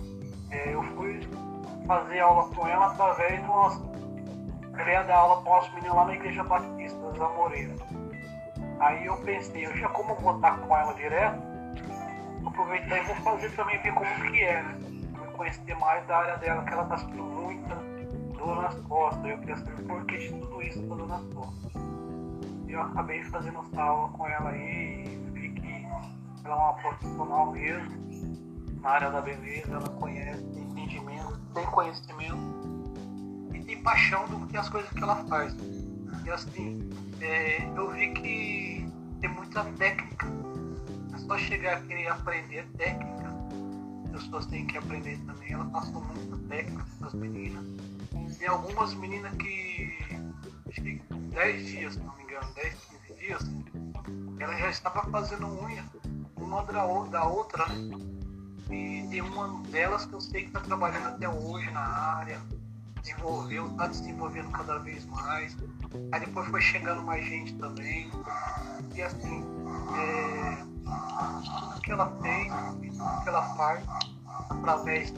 É, eu fui fazer aula com ela através do nosso. Eu ia dar aula para o nosso menino lá na Igreja Batista, das Amoreiras. Aí eu pensei, eu já como vou estar com ela direto, aproveitar e vou fazer também ver como que é, né? Conhecer mais da área dela, que ela está muita dor nas costas. Eu saber por que de tudo isso tá dando nas costas. Eu acabei fazendo aula com ela aí e vi que ela é uma profissional mesmo na área da beleza, ela conhece, tem entendimento, tem conhecimento e tem paixão do que as coisas que ela faz. E assim, é, eu vi que tem muita técnica. É só chegar a querer aprender técnica. As pessoas têm que aprender também. Ela passou muita técnica para as meninas. Tem algumas meninas que, acho que 10 dias, se não me engano, 10, 15 dias, ela já estava fazendo unha, uma da outra, né? E tem uma delas que eu sei que está trabalhando até hoje na área, desenvolveu, está desenvolvendo cada vez mais. Aí depois foi chegando mais gente também. E assim, é, tudo que ela fez, tudo que ela faz, através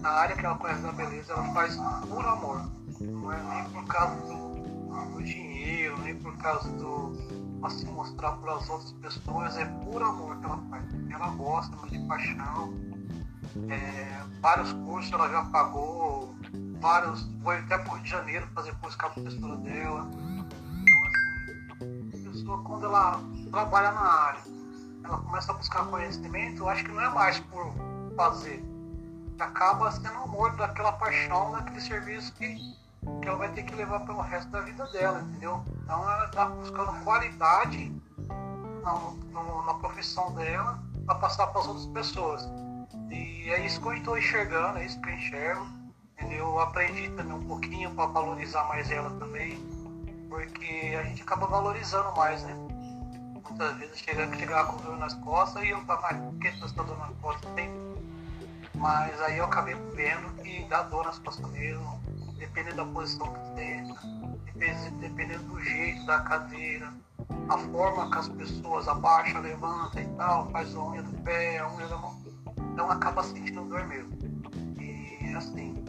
da área que ela conhece da beleza, ela faz por amor. Não é nem por causa do, do dinheiro, nem por causa do se mostrar para as outras pessoas, é por amor que ela faz. Ela gosta de paixão. É, vários cursos ela já pagou, vários, foi até por Rio de Janeiro fazer curso com a professora dela. Então, assim, a pessoa, quando ela trabalha na área, ela começa a buscar conhecimento, eu acho que não é mais por fazer. Acaba sendo amor daquela paixão, daquele serviço que, que ela vai ter que levar pelo resto da vida dela, entendeu? Então ela está buscando qualidade na, no, na profissão dela para passar para as outras pessoas. E é isso que eu estou enxergando, é isso que eu enxergo eu aprendi também um pouquinho para valorizar mais ela também, porque a gente acaba valorizando mais, né? Muitas vezes chega, chegar com dor nas costas e eu falo, mas por que você está dor nas costas? Tem. Mas aí eu acabei vendo que dá dor nas costas mesmo, dependendo da posição que senta, dependendo do jeito da cadeira, a forma que as pessoas abaixa, levanta e tal, faz a unha do pé, a unha da mão. Então acaba sentindo dor mesmo. E assim,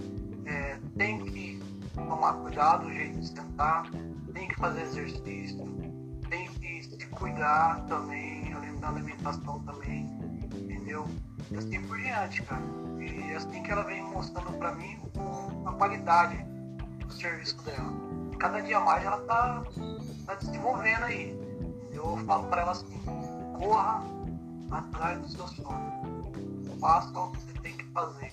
é, tem que tomar cuidado do jeito de sentar, tem que fazer exercício, tem que se cuidar também, além da alimentação também, entendeu? Assim por diante, cara. E assim que ela vem mostrando para mim a qualidade do serviço dela. Cada dia mais ela tá, tá desenvolvendo aí. Eu falo para ela assim, corra atrás do seu sonho. Faça o que você tem que fazer.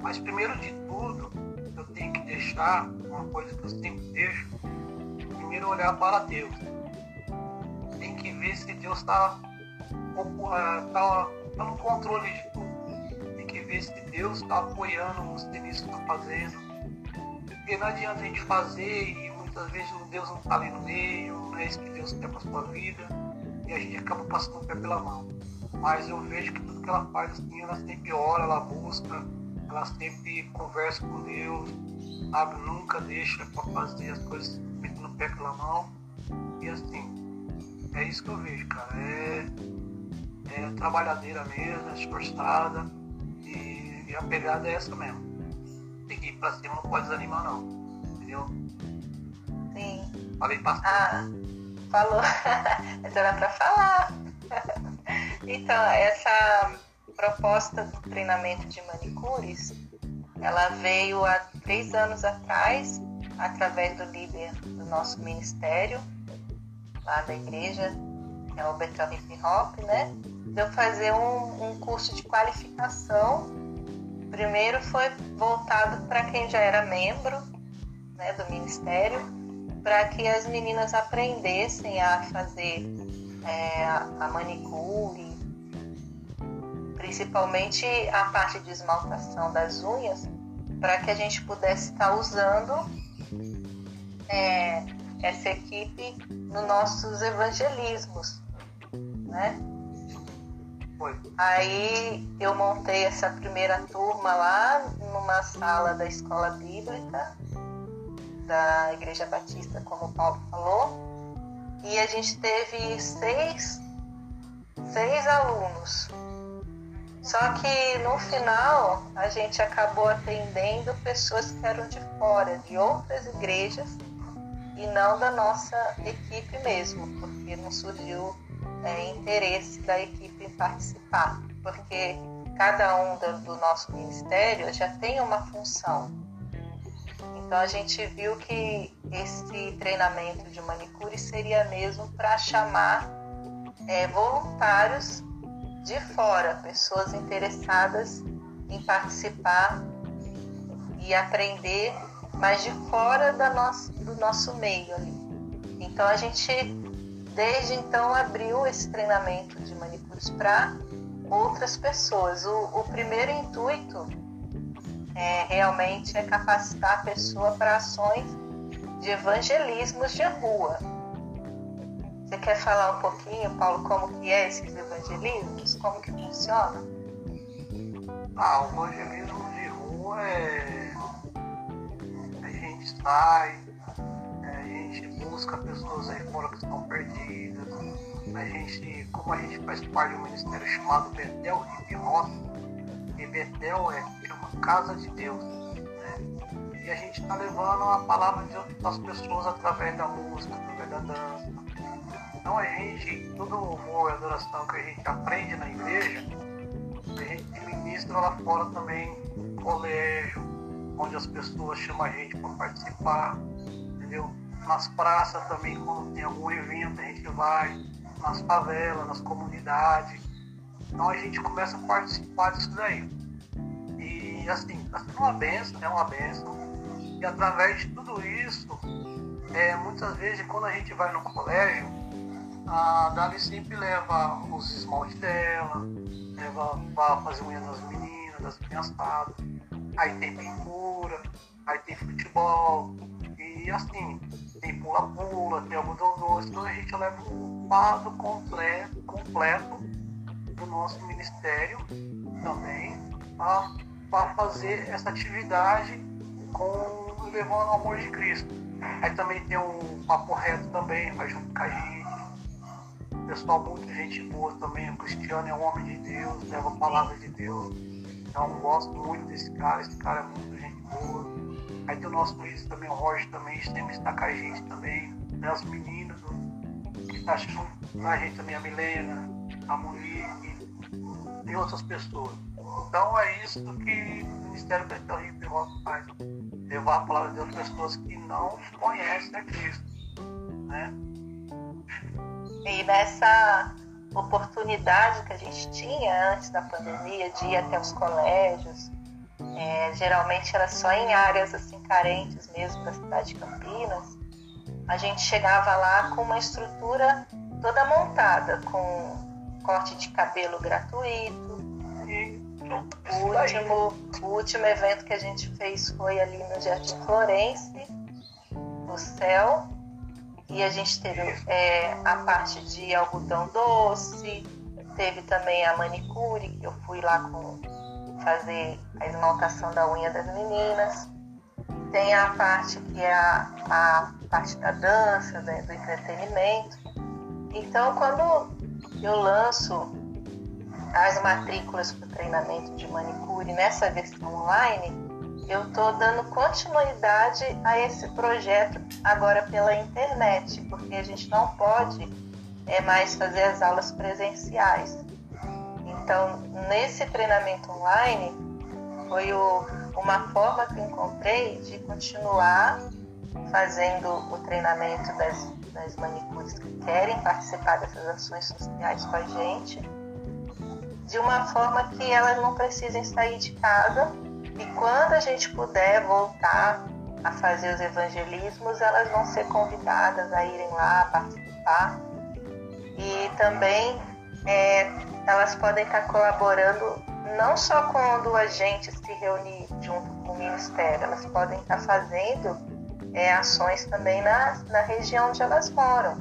Mas primeiro de tudo, eu tenho que deixar uma coisa que eu sempre deixo, primeiro olhar para Deus. Tem que ver se Deus está tá, tá no controle de tudo. Tem que ver se Deus está apoiando você nisso que está fazendo. Porque não adianta a gente fazer e muitas vezes Deus não está ali no meio, não é isso que Deus quer para sua vida, e a gente acaba passando o pé pela mão. Mas eu vejo que tudo que ela faz assim, ela sempre ora, ela busca, ela sempre conversa com Deus, sabe? Nunca deixa para fazer as coisas metendo o pé pela mão. E assim, é isso que eu vejo, cara. É, é trabalhadeira mesmo, esforçada e, e, a pegada é essa mesmo. Tem que ir pra cima, não pode desanimar não. Entendeu? Sim. Falei bastante. Ah, falou. Mas era pra falar. então, essa proposta do treinamento de manicures, ela veio há três anos atrás, através do líder do nosso ministério, lá da igreja, que é o Bertrand Hop, né? De eu fazer um, um curso de qualificação. Primeiro foi voltado para quem já era membro né, do ministério, para que as meninas aprendessem a fazer é, a manicure, principalmente a parte de esmaltação das unhas, para que a gente pudesse estar usando é, essa equipe nos nossos evangelismos, né? Aí eu montei essa primeira turma lá numa sala da escola bíblica da Igreja Batista, como o Paulo falou, e a gente teve seis, seis alunos. Só que no final a gente acabou atendendo pessoas que eram de fora, de outras igrejas, e não da nossa equipe mesmo, porque não surgiu é, interesse da equipe em participar, porque cada um do, nosso ministério já tem uma função. Então a gente viu que esse treinamento de manicure seria mesmo para chamar é, voluntários de fora, pessoas interessadas em participar e aprender, mas de fora da nosso, do nosso meio ali. Então a gente desde então abriu esse treinamento de manicures para outras pessoas. O, o, primeiro intuito é realmente é capacitar a pessoa para ações de evangelismos de rua. Você quer falar um pouquinho, Paulo, como que é esses evangelismos? Como que funciona? Ah, o evangelismo de rua é a gente sai, gente busca pessoas aí estão perdidas. A gente, como a gente faz parte de um ministério chamado Betel Hip Hop, e Betel é, é uma casa de Deus. Né? E a gente está levando a palavra de Deus para as pessoas através da música, através da dança. Então a gente, todo o amor e adoração que a gente aprende na igreja, a gente ministra lá fora também no colégio, onde as pessoas chamam a gente para participar, entendeu? Nas praças também, quando tem algum evento, a gente vai, nas favelas, nas comunidades. Então a gente começa a participar disso daí. E assim, está sendo uma benção, é uma benção. E através de tudo isso, é, muitas vezes quando a gente vai no colégio, a Dali sempre leva os esmaltes dela, leva para fazer unha das meninas, das criançadas. Aí tem pintura, aí tem futebol. E assim, tem pula-pula, tem algodão doce, então a gente leva um quadro completo, completo do nosso ministério também para fazer essa atividade com levando o amor de Cristo. Aí também tem um papo reto também, vai junto com a gente. Pessoal, muita gente boa também. O Cristiano é um homem de Deus, leva a palavra de Deus. Então, gosto muito desse cara. Esse cara é muito gente boa. Aí tem o nosso Luiz também, o Roger também, sempre está com a gente também. Tem as meninas que tá com a gente também, a Milena, a Monique e outras pessoas. Então é isso que o Ministério Betel Hip Hop faz. Levar a palavra de para pessoas que não conhecem a Cristo. Né? E nessa oportunidade que a gente tinha antes da pandemia de ir até os colégios, é, geralmente era só em áreas assim carentes mesmo da cidade de Campinas. A gente chegava lá com uma estrutura toda montada, com corte de cabelo gratuito. O último, o último evento que a gente fez foi ali no Jardim Florense, no céu. E a gente teve é, a parte de algodão doce, teve também a manicure, que eu fui lá com fazer a esmaltação da unha das meninas. tem a parte que é a, a parte da dança, né, do entretenimento. Então, quando eu lanço as matrículas para o treinamento de manicure nessa versão online, eu estou dando continuidade a esse projeto agora pela internet, porque a gente não pode é, mais fazer as aulas presenciais. Então, nesse treinamento online, foi o, uma forma que encontrei de continuar fazendo o treinamento das, das manicures que querem participar dessas ações sociais com a gente, de uma forma que elas não precisem sair de casa e quando a gente puder voltar a fazer os evangelismos, elas vão ser convidadas a irem lá participar. E também é, elas podem estar colaborando não só quando a gente se reunir junto com o Ministério, elas podem estar fazendo é, ações também na, na região onde elas moram.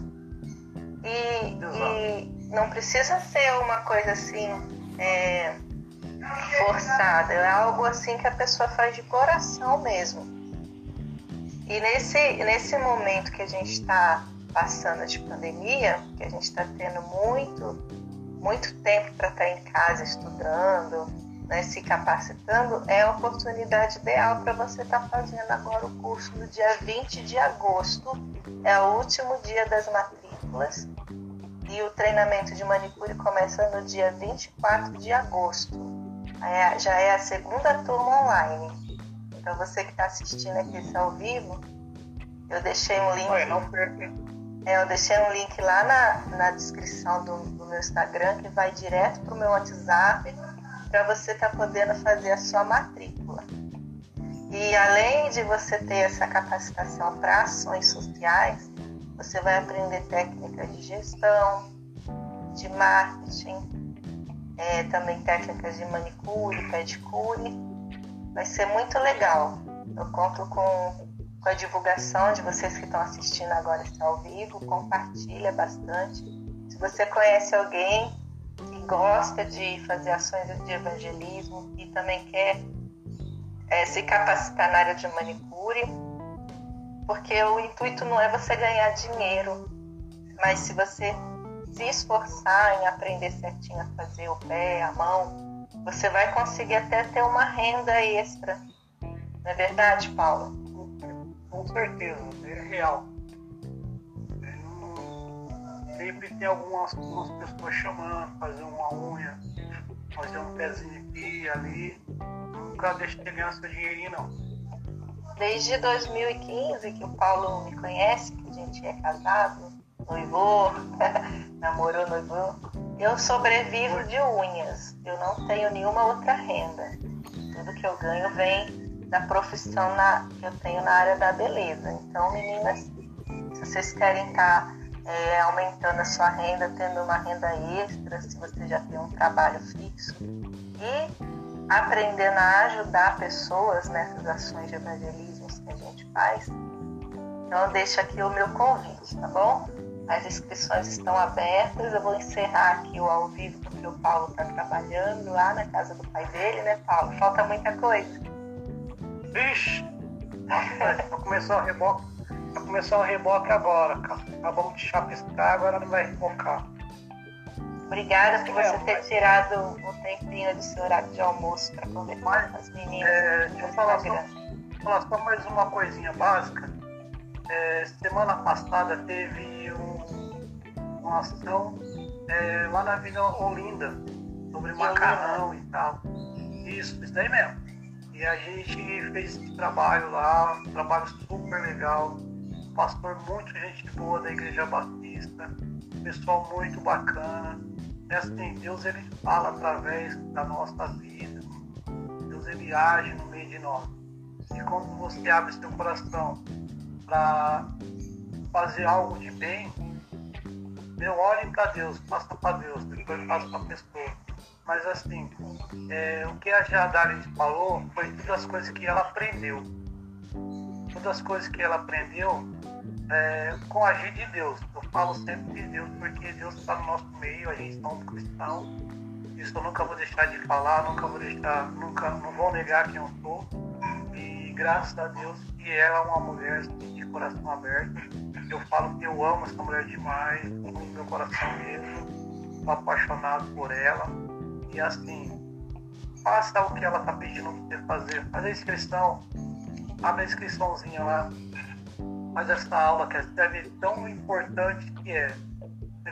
E, e não precisa ser uma coisa assim. É, forçada, é algo assim que a pessoa faz de coração mesmo. E nesse, nesse momento que a gente está passando de pandemia, que a gente está tendo muito, muito tempo para estar em casa estudando, né, se capacitando, é a oportunidade ideal para você estar tá fazendo agora o curso no dia 20 de agosto. É o último dia das matrículas e o treinamento de manicure começa no dia 24 de agosto é, já é a segunda turma online. Então você que está assistindo aqui esse ao vivo, eu deixei um link. Oi, não É, eu deixei um link lá na, na descrição do, do meu Instagram que vai direto para o meu WhatsApp para você estar tá podendo fazer a sua matrícula. E além de você ter essa capacitação para ações sociais, você vai aprender técnicas de gestão, de marketing, é, também técnicas de manicure, pedicure. Vai ser muito legal. Eu conto com, com a divulgação de vocês que estão assistindo agora está ao vivo. Compartilha bastante. Se você conhece alguém que gosta de fazer ações de evangelismo e também quer é, se capacitar na área de manicure, porque o intuito não é você ganhar dinheiro, mas se você se esforçar em aprender certinho a fazer o pé, a mão, você vai conseguir até ter uma renda extra. Não é verdade, Paulo? Com certeza, é real. sempre tem algumas, algumas pessoas chamando, fazer uma unha, fazer um pezinho aqui e ali. Nunca deixe de ganhar seu dinheirinho, não. Desde 2015 que o Paulo me conhece, que a gente é casado, noivou, namorou, noivou. Eu sobrevivo de unhas. Eu não tenho nenhuma outra renda. Tudo que eu ganho vem da profissão na, que eu tenho na área da beleza. Então, meninas, se vocês querem estar tá, é, aumentando a sua renda, tendo uma renda extra, se você já tem um trabalho fixo e aprendendo a ajudar pessoas nessas ações de evangelismo que a gente faz, então deixo aqui o meu convite, tá bom? As inscrições estão abertas. Eu vou encerrar aqui o ao vivo porque o Paulo está trabalhando lá na casa do pai dele, né, Paulo? Falta muita coisa. Vixe! Vai começar o reboque. Começar o reboque agora, cara. Acabamos de chapiscar, agora não vai rebocar. Obrigada por você ter tirado um tempinho do seu horário de almoço para conversar com as meninas. É, deixa eu falar só, falar só mais uma coisinha básica. É, semana passada teve um, uma ação é, lá na Vila Olinda sobre macarrão e tal. Isso, isso daí mesmo. E a gente fez esse trabalho lá, um trabalho super legal. Pastor muito gente boa da Igreja Batista, pessoal muito bacana. E assim, Deus ele fala através da nossa vida. Deus ele age no meio de nós. E quando você abre seu coração para fazer algo de bem, meu olhem para Deus, faça para Deus, depois faça para a pessoa. Mas assim, é, o que a Jadari falou foi todas as coisas que ela aprendeu. Todas as coisas que ela aprendeu é, com a agir de Deus. Eu falo sempre de Deus porque Deus está no nosso meio, a gente é um cristão. Isso eu nunca vou deixar de falar, nunca vou deixar, nunca, não vou negar quem eu sou. E graças a Deus que ela é uma mulher assim, de coração aberto. Eu falo que eu amo essa mulher demais, no meu coração mesmo. Apaixonado por ela. E assim, faça o que ela está pedindo você fazer. Faz a inscrição, abre a inscriçãozinha lá. Faz essa aula que vê tão importante que é.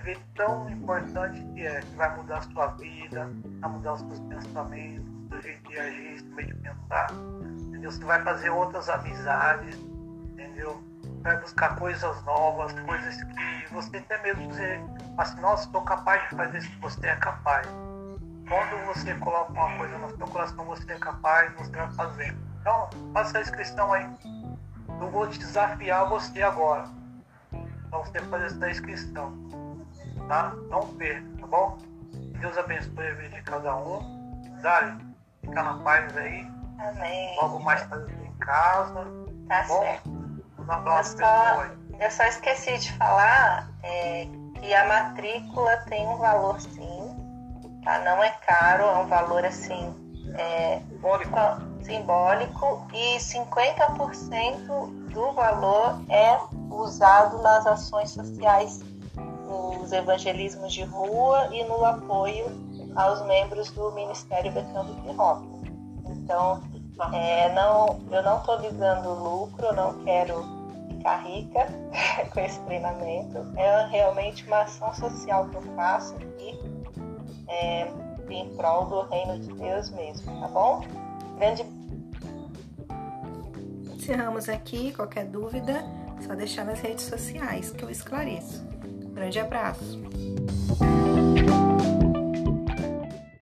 Vê tão importante que é, que vai mudar a sua vida, vai mudar os seus pensamentos, o seu jeito de agir, o seu jeito de pensar. Entendeu? Você vai fazer outras amizades, entendeu? Vai buscar coisas novas, coisas que você até mesmo dizer assim, nossa, estou capaz de fazer isso você é capaz quando você coloca uma coisa no seu coração, você é capaz, você vai fazer. Então, faça a inscrição aí. Eu vou desafiar você agora. Para você fazer essa inscrição. Tá? Não perca, tá bom? Deus abençoe a vida de cada um. Dali, fica na paz aí. Amém. Logo mais tarde em casa. Tá, bom? certo. Eu só, eu só esqueci de falar é, que a matrícula tem um valor sim tá? Não é caro, é um valor assim é, simbólico. simbólico e 50% do valor é usado nas ações sociais, nos evangelismos de rua e no apoio aos membros do Ministério Betânia de Rock. Então, é, não, eu não estou visando lucro, eu não quero ficar rica com esse treinamento. É realmente uma ação social que eu faço aqui é, em prol do reino de Deus mesmo, tá bom? Grande. Encerramos aqui. Qualquer dúvida, só deixar nas redes sociais que eu esclareço. Grande abraço.